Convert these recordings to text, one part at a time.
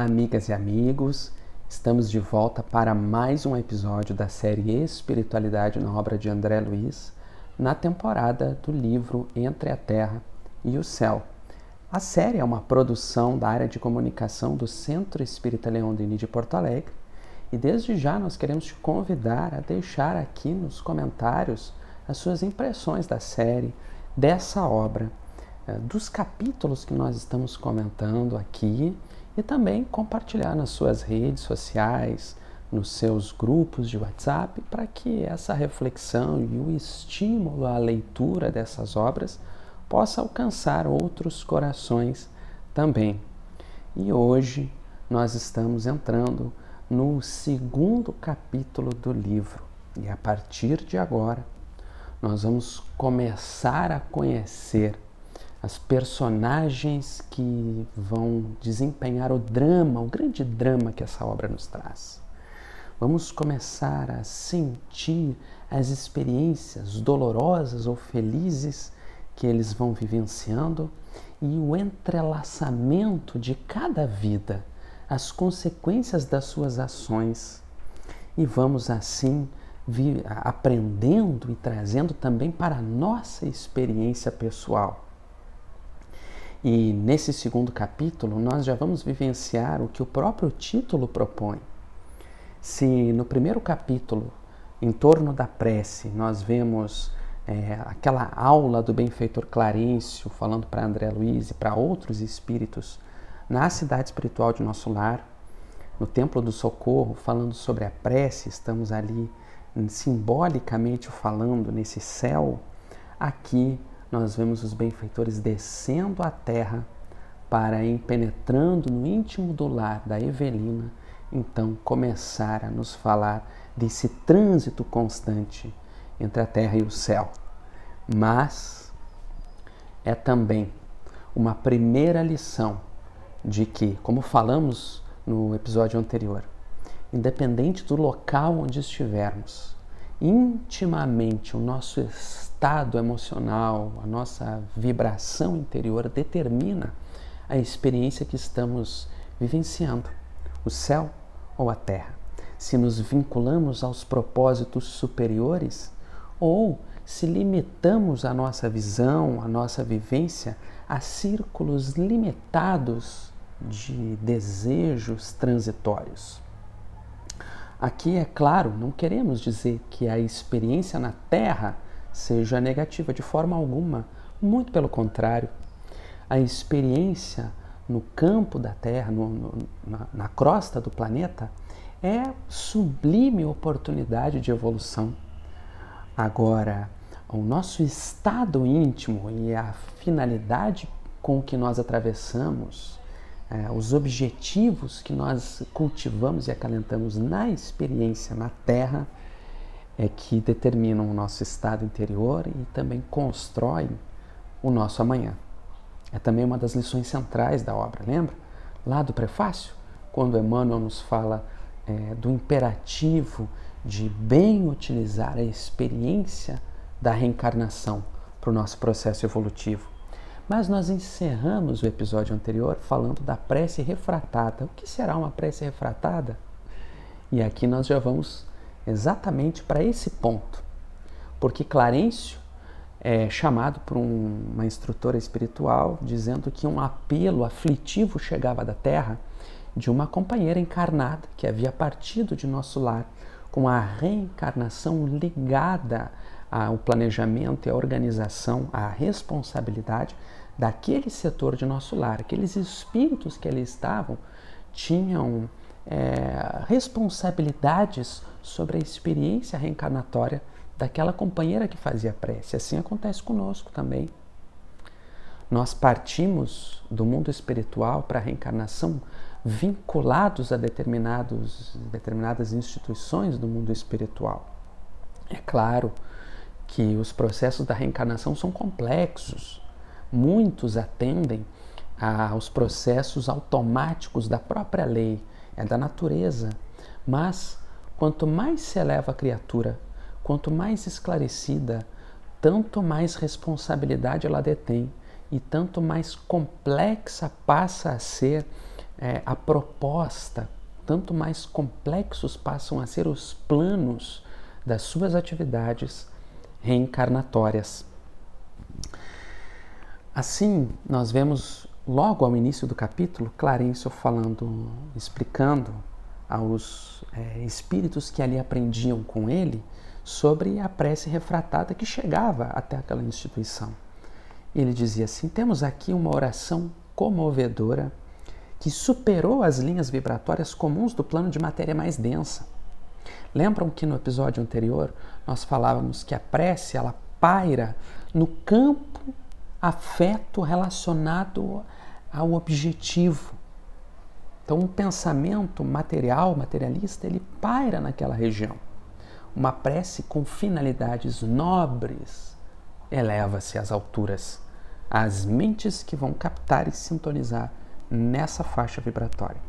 Amigas e amigos. Estamos de volta para mais um episódio da série Espiritualidade na obra de André Luiz, na temporada do livro Entre a Terra e o Céu. A série é uma produção da área de comunicação do Centro Espírita Leão Denis de Porto Alegre e desde já nós queremos te convidar a deixar aqui nos comentários as suas impressões da série, dessa obra, eh, dos capítulos que nós estamos comentando aqui e também compartilhar nas suas redes sociais, nos seus grupos de WhatsApp, para que essa reflexão e o estímulo à leitura dessas obras possa alcançar outros corações também. E hoje nós estamos entrando no segundo capítulo do livro, e a partir de agora nós vamos começar a conhecer as personagens que vão desempenhar o drama, o grande drama que essa obra nos traz. Vamos começar a sentir as experiências dolorosas ou felizes que eles vão vivenciando e o entrelaçamento de cada vida, as consequências das suas ações. E vamos assim aprendendo e trazendo também para a nossa experiência pessoal e nesse segundo capítulo, nós já vamos vivenciar o que o próprio título propõe. Se no primeiro capítulo, em torno da prece, nós vemos é, aquela aula do benfeitor Clarencio falando para André Luiz e para outros espíritos na cidade espiritual de nosso lar, no Templo do Socorro, falando sobre a prece, estamos ali simbolicamente falando nesse céu, aqui nós vemos os benfeitores descendo à terra para ir penetrando no íntimo do lar da Evelina, então começar a nos falar desse trânsito constante entre a terra e o céu. Mas é também uma primeira lição de que, como falamos no episódio anterior, independente do local onde estivermos, intimamente o nosso estado emocional, a nossa vibração interior determina a experiência que estamos vivenciando, o céu ou a terra. Se nos vinculamos aos propósitos superiores ou se limitamos a nossa visão, a nossa vivência a círculos limitados de desejos transitórios. Aqui, é claro, não queremos dizer que a experiência na Terra seja negativa de forma alguma, muito pelo contrário. A experiência no campo da Terra, no, no, na, na crosta do planeta, é sublime oportunidade de evolução. Agora, o nosso estado íntimo e a finalidade com que nós atravessamos, é, os objetivos que nós cultivamos e acalentamos na experiência na Terra, é que determinam o nosso estado interior e também constroem o nosso amanhã. É também uma das lições centrais da obra, lembra? Lá do prefácio, quando Emmanuel nos fala é, do imperativo de bem utilizar a experiência da reencarnação para o nosso processo evolutivo. Mas nós encerramos o episódio anterior falando da prece refratada. O que será uma prece refratada? E aqui nós já vamos exatamente para esse ponto. Porque Clarencio é chamado por um, uma instrutora espiritual dizendo que um apelo aflitivo chegava da terra de uma companheira encarnada que havia partido de nosso lar com a reencarnação ligada ao planejamento e à organização, à responsabilidade daquele setor de nosso lar. Aqueles espíritos que ali estavam tinham é, responsabilidades sobre a experiência reencarnatória daquela companheira que fazia prece. Assim acontece conosco também. Nós partimos do mundo espiritual para a reencarnação vinculados a determinados, determinadas instituições do mundo espiritual. É claro que os processos da reencarnação são complexos. Muitos atendem aos processos automáticos da própria lei é da natureza. Mas quanto mais se eleva a criatura, quanto mais esclarecida, tanto mais responsabilidade ela detém e tanto mais complexa passa a ser é, a proposta, tanto mais complexos passam a ser os planos das suas atividades reencarnatórias. Assim, nós vemos logo ao início do capítulo Clarencio falando, explicando aos é, espíritos que ali aprendiam com ele sobre a prece refratada que chegava até aquela instituição. Ele dizia assim: temos aqui uma oração comovedora que superou as linhas vibratórias comuns do plano de matéria mais densa. Lembram que no episódio anterior nós falávamos que a prece ela paira no campo afeto relacionado ao objetivo. Então, um pensamento material, materialista, ele paira naquela região. Uma prece com finalidades nobres eleva-se às alturas, às mentes que vão captar e sintonizar nessa faixa vibratória.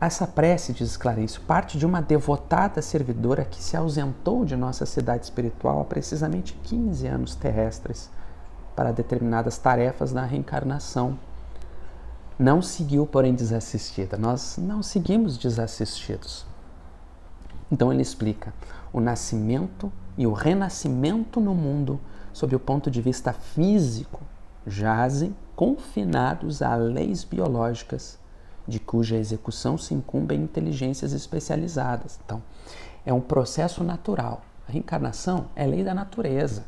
Essa prece, diz Clarencio, parte de uma devotada servidora que se ausentou de nossa cidade espiritual há precisamente 15 anos terrestres para determinadas tarefas na reencarnação. Não seguiu, porém, desassistida. Nós não seguimos desassistidos. Então ele explica: o nascimento e o renascimento no mundo, sob o ponto de vista físico, jazem confinados a leis biológicas, de cuja execução se incumbem inteligências especializadas. Então, é um processo natural. A reencarnação é lei da natureza.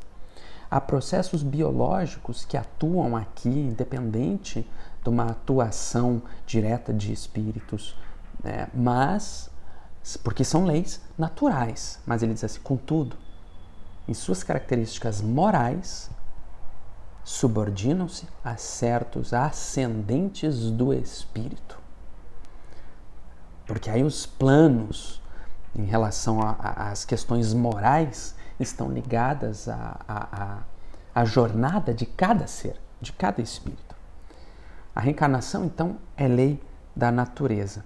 Há processos biológicos que atuam aqui, independente de uma atuação direta de espíritos, né? mas porque são leis naturais. Mas ele diz assim, contudo, em suas características morais, subordinam-se a certos ascendentes do espírito. Porque aí os planos em relação às questões morais estão ligadas à, à, à jornada de cada ser, de cada espírito. A reencarnação, então, é lei da natureza.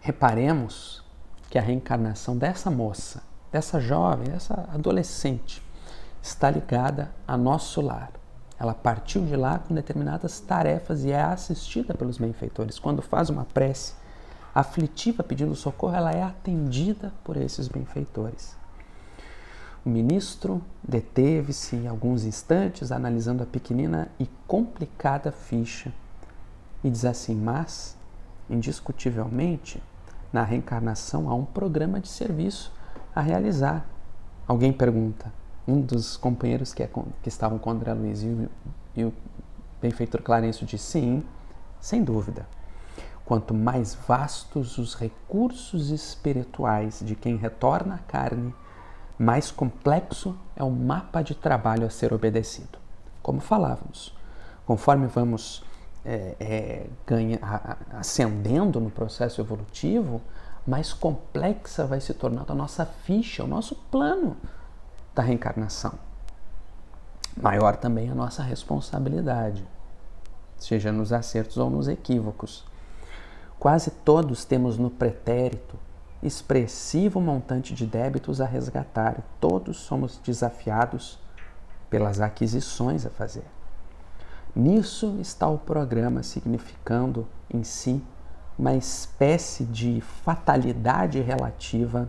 Reparemos que a reencarnação dessa moça, dessa jovem, dessa adolescente, está ligada a nosso lar. Ela partiu de lá com determinadas tarefas e é assistida pelos benfeitores. Quando faz uma prece aflitiva pedindo socorro, ela é atendida por esses benfeitores. O ministro deteve-se alguns instantes analisando a pequenina e complicada ficha e diz assim: Mas, indiscutivelmente, na reencarnação há um programa de serviço a realizar. Alguém pergunta: um dos companheiros que, é, que estavam com André Luiz e o, e o benfeitor Clarencio disse: Sim, sem dúvida. Quanto mais vastos os recursos espirituais de quem retorna à carne, mais complexo é o mapa de trabalho a ser obedecido. Como falávamos, conforme vamos é, é, ganha, ascendendo no processo evolutivo, mais complexa vai se tornando a nossa ficha, o nosso plano da reencarnação. Maior também a nossa responsabilidade, seja nos acertos ou nos equívocos. Quase todos temos no pretérito expressivo montante de débitos a resgatar. Todos somos desafiados pelas aquisições a fazer. Nisso está o programa, significando em si uma espécie de fatalidade relativa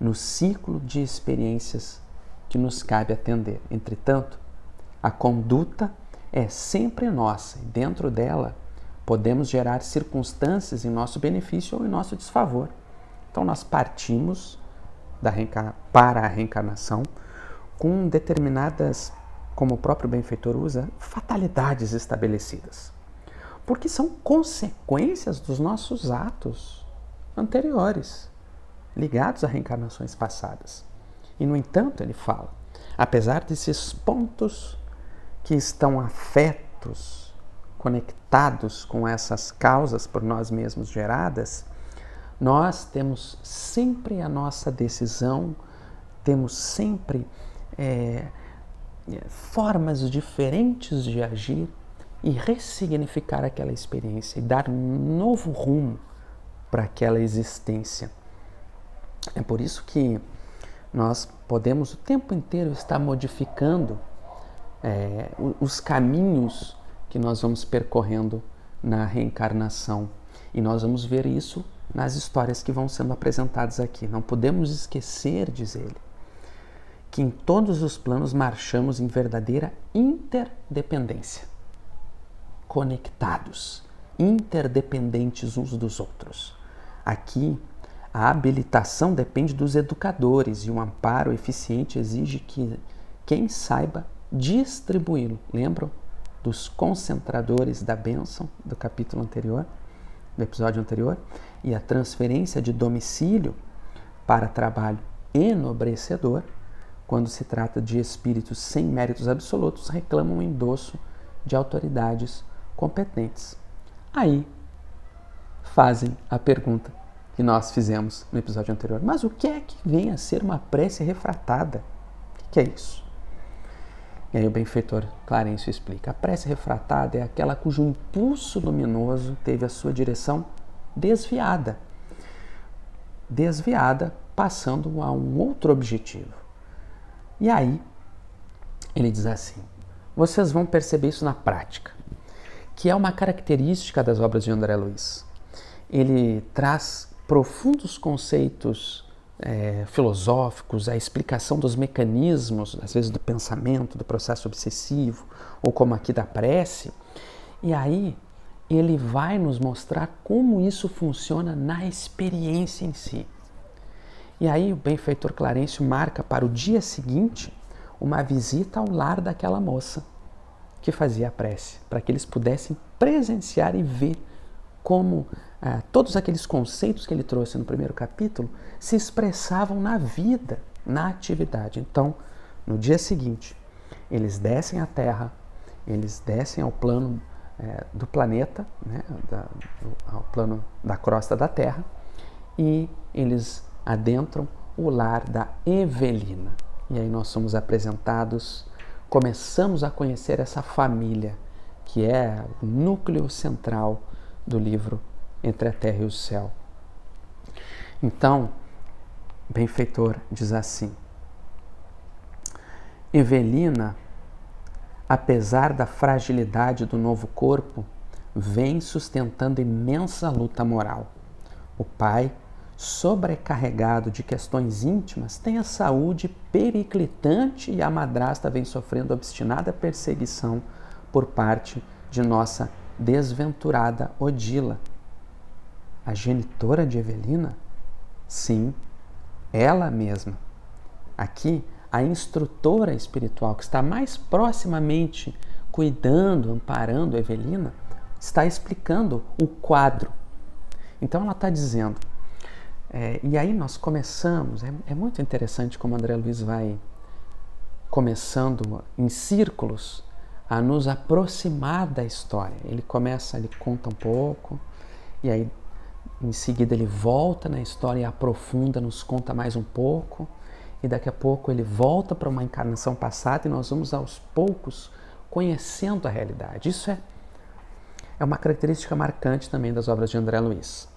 no ciclo de experiências que nos cabe atender. Entretanto, a conduta é sempre nossa e dentro dela podemos gerar circunstâncias em nosso benefício ou em nosso desfavor. Então nós partimos da para a reencarnação com determinadas, como o próprio benfeitor usa, fatalidades estabelecidas. Porque são consequências dos nossos atos anteriores, ligados a reencarnações passadas. E, no entanto, ele fala, apesar desses pontos que estão afetos, conectados com essas causas por nós mesmos geradas, nós temos sempre a nossa decisão, temos sempre é, formas diferentes de agir e ressignificar aquela experiência e dar um novo rumo para aquela existência. É por isso que nós podemos o tempo inteiro estar modificando é, os caminhos que nós vamos percorrendo na reencarnação. E nós vamos ver isso nas histórias que vão sendo apresentadas aqui. Não podemos esquecer, diz ele, que em todos os planos marchamos em verdadeira interdependência, conectados, interdependentes uns dos outros. Aqui, a habilitação depende dos educadores e um amparo eficiente exige que quem saiba distribuí-lo. Lembram dos concentradores da bênção do capítulo anterior, do episódio anterior? E a transferência de domicílio para trabalho enobrecedor, quando se trata de espíritos sem méritos absolutos, reclamam o endosso de autoridades competentes. Aí fazem a pergunta que nós fizemos no episódio anterior. Mas o que é que vem a ser uma prece refratada? O que é isso? E aí o benfeitor Clarencio explica. A prece refratada é aquela cujo impulso luminoso teve a sua direção desviada. Desviada, passando a um outro objetivo. E aí, ele diz assim: vocês vão perceber isso na prática, que é uma característica das obras de André Luiz. Ele traz profundos conceitos é, filosóficos, a explicação dos mecanismos, às vezes do pensamento, do processo obsessivo, ou como aqui da prece, e aí ele vai nos mostrar como isso funciona na experiência em si. E aí o benfeitor Clarencio marca para o dia seguinte uma visita ao lar daquela moça que fazia a prece, para que eles pudessem presenciar e ver como ah, todos aqueles conceitos que ele trouxe no primeiro capítulo se expressavam na vida, na atividade. Então, no dia seguinte, eles descem à Terra, eles descem ao plano é, do planeta, né, da, do, ao plano da crosta da Terra, e eles adentram o lar da Evelina. E aí nós somos apresentados, começamos a conhecer essa família, que é o núcleo central do livro Entre a Terra e o Céu. Então, benfeitor diz assim: Evelina, apesar da fragilidade do novo corpo, vem sustentando imensa luta moral. O pai, sobrecarregado de questões íntimas, tem a saúde periclitante e a madrasta vem sofrendo obstinada perseguição por parte de nossa desventurada Odila. A genitora de Evelina? Sim, ela mesma. Aqui, a instrutora espiritual que está mais proximamente cuidando, amparando Evelina, está explicando o quadro. Então ela está dizendo, é, e aí nós começamos, é, é muito interessante como André Luiz vai começando em círculos a nos aproximar da história. Ele começa, ele conta um pouco, e aí em seguida ele volta na história e aprofunda, nos conta mais um pouco, e daqui a pouco ele volta para uma encarnação passada e nós vamos aos poucos conhecendo a realidade. Isso é, é uma característica marcante também das obras de André Luiz.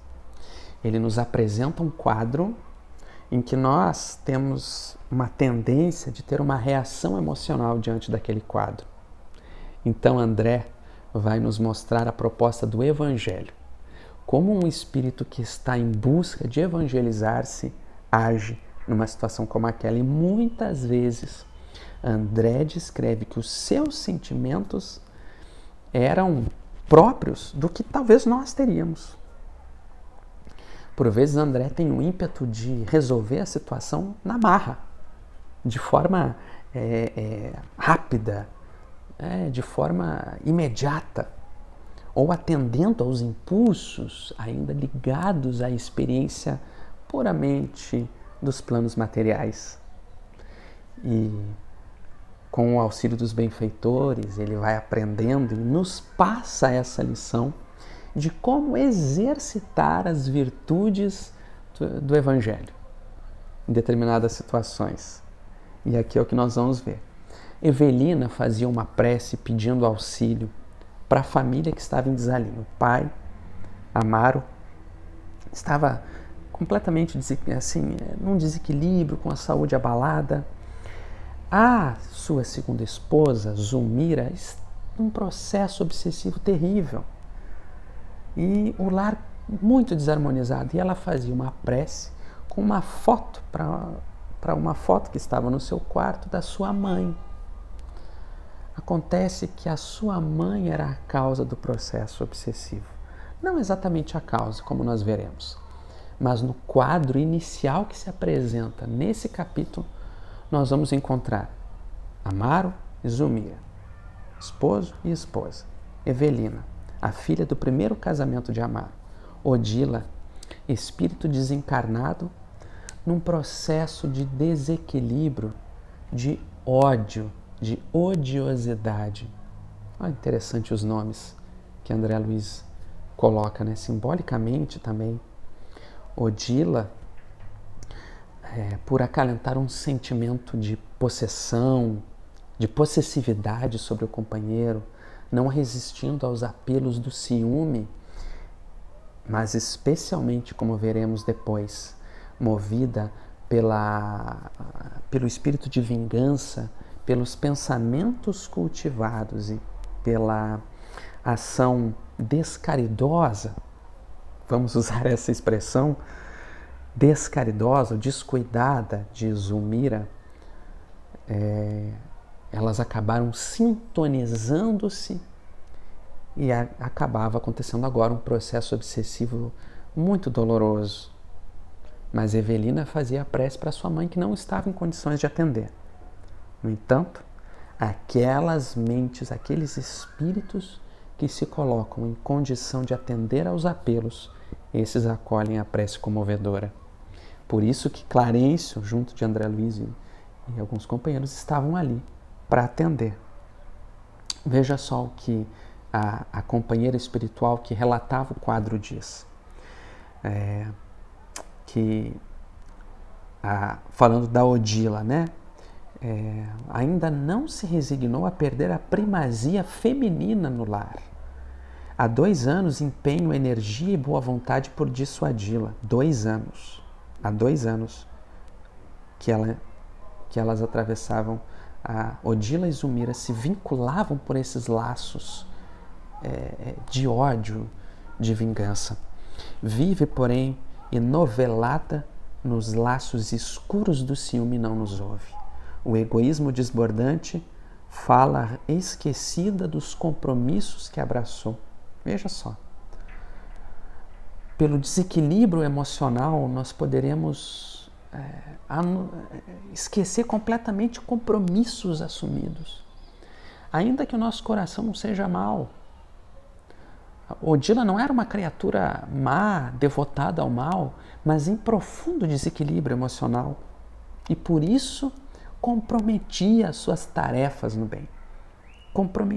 Ele nos apresenta um quadro em que nós temos uma tendência de ter uma reação emocional diante daquele quadro. Então André vai nos mostrar a proposta do Evangelho. Como um espírito que está em busca de evangelizar-se age numa situação como aquela. E muitas vezes André descreve que os seus sentimentos eram próprios do que talvez nós teríamos. Por vezes André tem o ímpeto de resolver a situação na marra, de forma é, é, rápida, é, de forma imediata, ou atendendo aos impulsos ainda ligados à experiência puramente dos planos materiais. E com o auxílio dos benfeitores, ele vai aprendendo e nos passa essa lição de como exercitar as virtudes do, do Evangelho em determinadas situações. E aqui é o que nós vamos ver. Evelina fazia uma prece pedindo auxílio para a família que estava em desalinho. O pai, Amaro, estava completamente assim, num desequilíbrio, com a saúde abalada. A sua segunda esposa, Zulmira, um processo obsessivo terrível. e o lar muito desarmonizado. E ela fazia uma prece com uma foto para uma foto que estava no seu quarto da sua mãe. Acontece que a sua mãe era a causa do processo obsessivo. Não exatamente a causa, como nós veremos, mas no quadro inicial que se apresenta nesse capítulo, nós vamos encontrar Amaro e Zumira, esposo e esposa, Evelina, a filha do primeiro casamento de Amaro, Odila, espírito desencarnado num processo de desequilíbrio, de ódio, de odiosidade. Olha interessante os nomes que André Luiz coloca, né? simbolicamente também. Odila, é, por acalentar um sentimento de possessão, de possessividade sobre o companheiro, não resistindo aos apelos do ciúme, mas especialmente, como veremos depois, movida pela, pelo espírito de vingança, pelos pensamentos cultivados e pela ação descaridosa, vamos usar essa expressão, descaridosa, descuidada de Zulmira, é, elas acabaram sintonizando-se e a, acabava acontecendo agora um processo obsessivo muito doloroso. Mas Evelina fazia prece para sua mãe que não estava em condições de atender. No entanto, aquelas mentes, aqueles espíritos que se colocam em condição de atender aos apelos, esses acolhem a prece comovedora. Por isso que Clarencio, junto de André Luiz e, e alguns companheiros, estavam ali para atender. Veja só o que a, a companheira espiritual que relatava o quadro diz. É, que, a, falando da Odila, né? É, ainda não se resignou a perder a primazia feminina no lar. Há dois anos empenho energia e boa vontade por dissuadi-la. Dois anos. Há dois anos que, ela, que elas atravessavam. A Odila e Zumira se vinculavam por esses laços é, é, de ódio, de vingança. Vive, porém, enovelada nos laços escuros do ciúme não nos ouve. O egoísmo desbordante fala esquecida dos compromissos que abraçou. Veja só. Pelo desequilíbrio emocional, nós poderemos é, esquecer completamente compromissos assumidos. Ainda que o nosso coração não seja mau, Odila não era uma criatura má, devotada ao mal, mas em profundo desequilíbrio emocional. E por isso comprometia as suas tarefas no bem.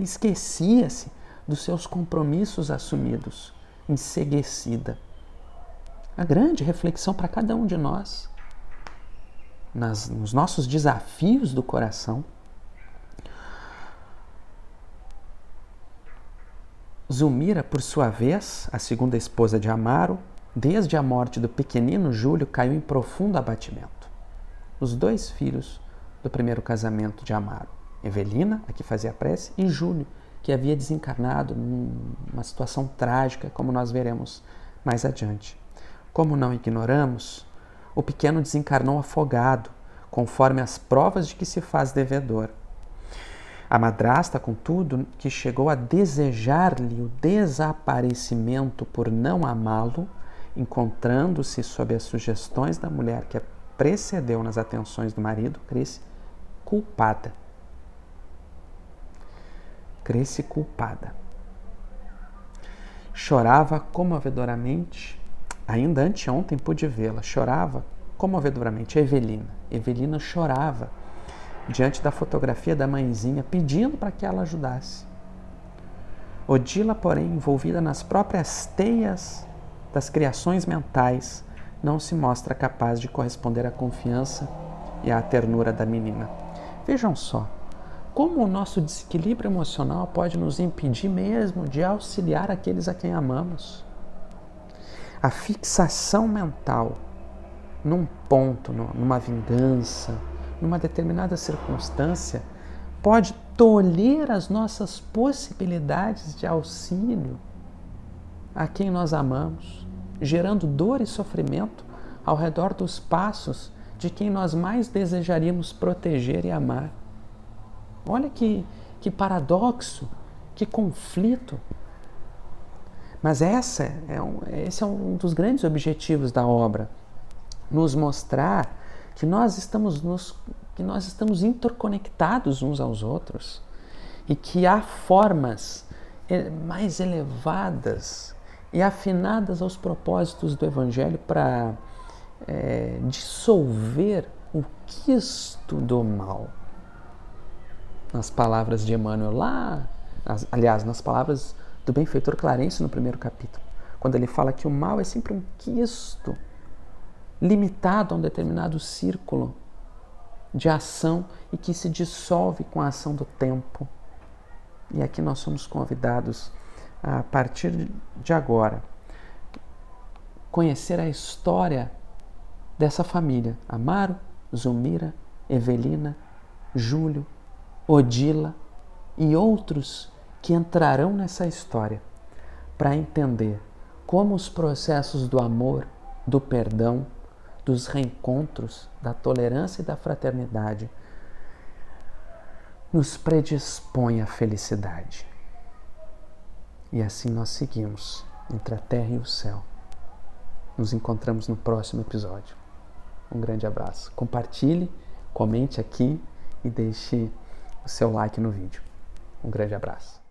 Esquecia-se dos seus compromissos assumidos, enseguecida. A grande reflexão para cada um de nós, nas, nos nossos desafios do coração, Zulmira, por sua vez, a segunda esposa de Amaro, desde a morte do pequenino Júlio, caiu em profundo abatimento. Os dois filhos do primeiro casamento de Amaro, Evelina, a que fazia prece, e Júlio, que havia desencarnado numa situação trágica, como nós veremos mais adiante. Como não ignoramos, o pequeno desencarnou afogado, conforme as provas de que se faz devedor a madrasta, contudo, que chegou a desejar-lhe o desaparecimento por não amá-lo, encontrando-se sob as sugestões da mulher que a precedeu nas atenções do marido, cresce culpada. Cresce culpada. Chorava comovedoramente, ainda anteontem pude vê-la, chorava comovedoramente. Evelina. Evelina chorava diante da fotografia da mãezinha, pedindo para que ela ajudasse. Odila, porém, envolvida nas próprias teias das criações mentais, não se mostra capaz de corresponder à confiança e à ternura da menina. Vejam só, como o nosso desequilíbrio emocional pode nos impedir mesmo de auxiliar aqueles a quem amamos. A fixação mental num ponto, numa vingança, numa determinada circunstância, pode tolher as nossas possibilidades de auxílio a quem nós amamos, gerando dor e sofrimento ao redor dos passos de quem nós mais desejaríamos proteger e amar. Olha que, que paradoxo, que conflito. Mas essa é um, esse é um dos grandes objetivos da obra, nos mostrar que nós estamos nos, que nós estamos interconectados uns aos outros e que há formas mais elevadas e afinadas aos propósitos do Evangelho para é, dissolver o quisto do mal. Nas palavras de Emmanuel lá, aliás, nas palavras do benfeitor Clarence no primeiro capítulo, quando ele fala que o mal é sempre um quisto limitado a um determinado círculo de ação e que se dissolve com a ação do tempo. E aqui nós somos convidados a partir de agora conhecer a história dessa família: Amaro, Zumira, Evelina, Júlio, Odila e outros que entrarão nessa história para entender como os processos do amor, do perdão, dos reencontros, da tolerância e da fraternidade nos predispõe à felicidade. E assim nós seguimos entre a terra e o céu. Nos encontramos no próximo episódio. Um grande abraço. Compartilhe, comente aqui e deixe o seu like no vídeo. Um grande abraço.